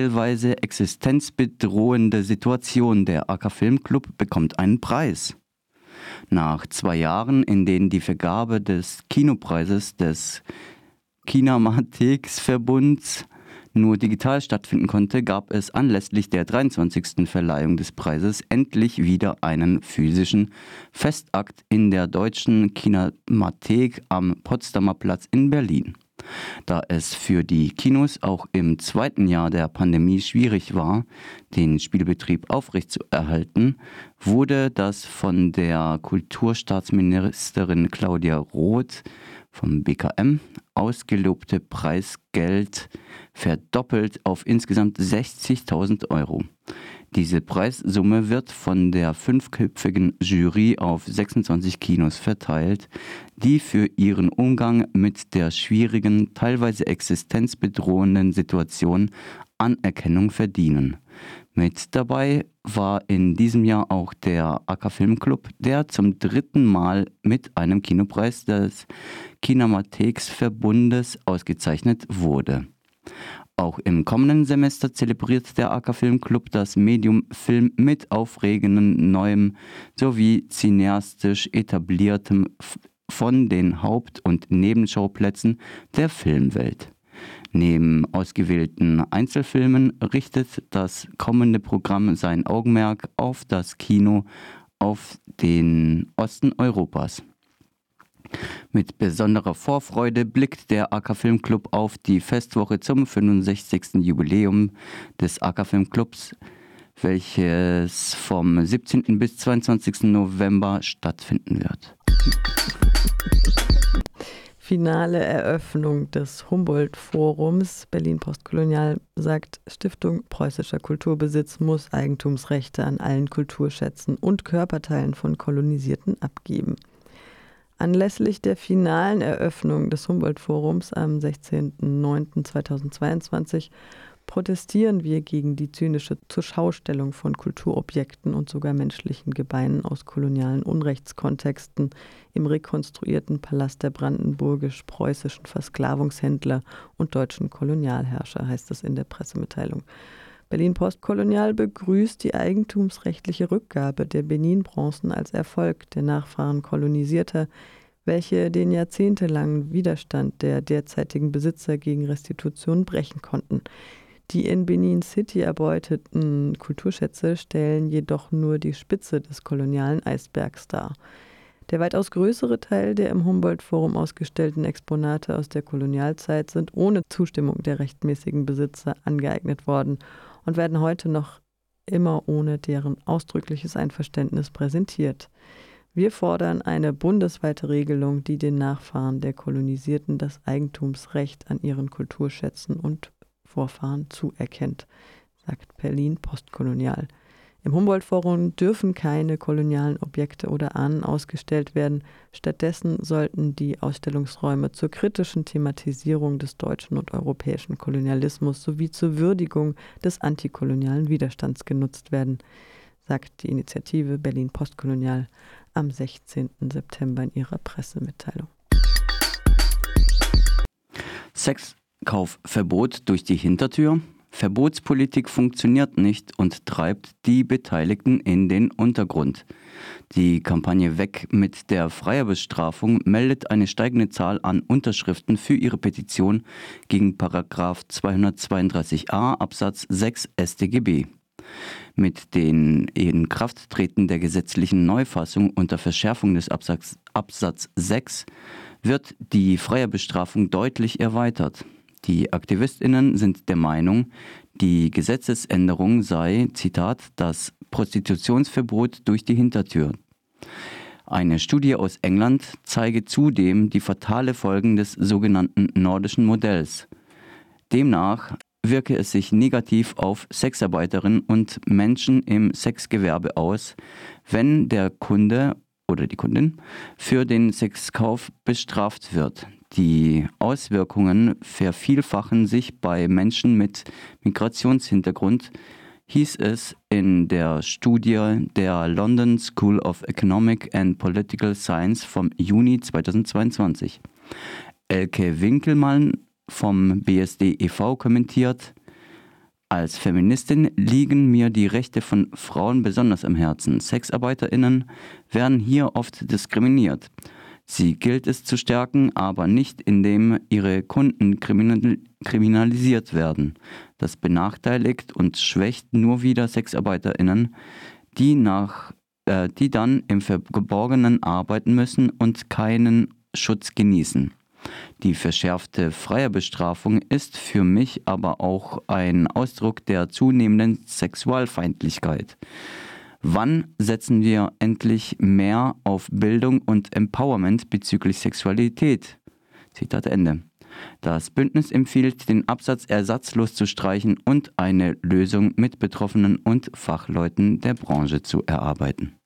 teilweise existenzbedrohende Situation. Der AK Filmclub bekommt einen Preis. Nach zwei Jahren, in denen die Vergabe des Kinopreises des Kinematheksverbunds nur digital stattfinden konnte, gab es anlässlich der 23. Verleihung des Preises endlich wieder einen physischen Festakt in der Deutschen Kinemathek am Potsdamer Platz in Berlin. Da es für die Kinos auch im zweiten Jahr der Pandemie schwierig war, den Spielbetrieb aufrechtzuerhalten, wurde das von der Kulturstaatsministerin Claudia Roth vom BKM ausgelobte Preisgeld verdoppelt auf insgesamt 60.000 Euro. Diese Preissumme wird von der fünfköpfigen Jury auf 26 Kinos verteilt, die für ihren Umgang mit der schwierigen, teilweise existenzbedrohenden Situation Anerkennung verdienen. Mit dabei war in diesem Jahr auch der AK Filmclub, der zum dritten Mal mit einem Kinopreis des Kinematheksverbundes ausgezeichnet wurde. Auch im kommenden Semester zelebriert der AK Filmclub das Medium Film mit aufregenden, neuem sowie cineastisch etabliertem von den Haupt- und Nebenschauplätzen der Filmwelt. Neben ausgewählten Einzelfilmen richtet das kommende Programm sein Augenmerk auf das Kino auf den Osten Europas. Mit besonderer Vorfreude blickt der AK Filmclub auf die Festwoche zum 65. Jubiläum des AK Filmclubs, welches vom 17. bis 22. November stattfinden wird. Finale Eröffnung des Humboldt-Forums Berlin Postkolonial sagt, Stiftung Preußischer Kulturbesitz muss Eigentumsrechte an allen Kulturschätzen und Körperteilen von Kolonisierten abgeben. Anlässlich der finalen Eröffnung des Humboldt-Forums am 16.09.2022 protestieren wir gegen die zynische Zurschaustellung von Kulturobjekten und sogar menschlichen Gebeinen aus kolonialen Unrechtskontexten im rekonstruierten Palast der brandenburgisch-preußischen Versklavungshändler und deutschen Kolonialherrscher, heißt es in der Pressemitteilung. Berlin Postkolonial begrüßt die eigentumsrechtliche Rückgabe der Benin-Bronzen als Erfolg der Nachfahren Kolonisierter, welche den jahrzehntelangen Widerstand der derzeitigen Besitzer gegen Restitution brechen konnten. Die in Benin City erbeuteten Kulturschätze stellen jedoch nur die Spitze des kolonialen Eisbergs dar. Der weitaus größere Teil der im Humboldt-Forum ausgestellten Exponate aus der Kolonialzeit sind ohne Zustimmung der rechtmäßigen Besitzer angeeignet worden und werden heute noch immer ohne deren ausdrückliches Einverständnis präsentiert. Wir fordern eine bundesweite Regelung, die den Nachfahren der Kolonisierten das Eigentumsrecht an ihren Kulturschätzen und Vorfahren zuerkennt, sagt Berlin postkolonial. Im Humboldt-Forum dürfen keine kolonialen Objekte oder Ahnen ausgestellt werden. Stattdessen sollten die Ausstellungsräume zur kritischen Thematisierung des deutschen und europäischen Kolonialismus sowie zur Würdigung des antikolonialen Widerstands genutzt werden, sagt die Initiative Berlin Postkolonial am 16. September in ihrer Pressemitteilung. Sexkaufverbot durch die Hintertür. Verbotspolitik funktioniert nicht und treibt die Beteiligten in den Untergrund. Die Kampagne Weg mit der Freierbestrafung meldet eine steigende Zahl an Unterschriften für ihre Petition gegen 232a Absatz 6 StGB. Mit den Inkrafttreten der gesetzlichen Neufassung unter Verschärfung des Absatz, Absatz 6 wird die Freierbestrafung deutlich erweitert. Die Aktivistinnen sind der Meinung, die Gesetzesänderung sei, Zitat, das Prostitutionsverbot durch die Hintertür. Eine Studie aus England zeige zudem die fatale Folgen des sogenannten nordischen Modells. Demnach wirke es sich negativ auf Sexarbeiterinnen und Menschen im Sexgewerbe aus, wenn der Kunde oder die Kundin für den Sexkauf bestraft wird. Die Auswirkungen vervielfachen sich bei Menschen mit Migrationshintergrund, hieß es in der Studie der London School of Economic and Political Science vom Juni 2022. Elke Winkelmann vom BSD e.V. kommentiert, Als Feministin liegen mir die Rechte von Frauen besonders am Herzen. Sexarbeiterinnen werden hier oft diskriminiert. Sie gilt es zu stärken, aber nicht indem ihre Kunden kriminalisiert werden. Das benachteiligt und schwächt nur wieder Sexarbeiterinnen, die, nach, äh, die dann im Verborgenen arbeiten müssen und keinen Schutz genießen. Die verschärfte Freierbestrafung ist für mich aber auch ein Ausdruck der zunehmenden Sexualfeindlichkeit. Wann setzen wir endlich mehr auf Bildung und Empowerment bezüglich Sexualität? Zitat Ende. Das Bündnis empfiehlt, den Absatz ersatzlos zu streichen und eine Lösung mit Betroffenen und Fachleuten der Branche zu erarbeiten.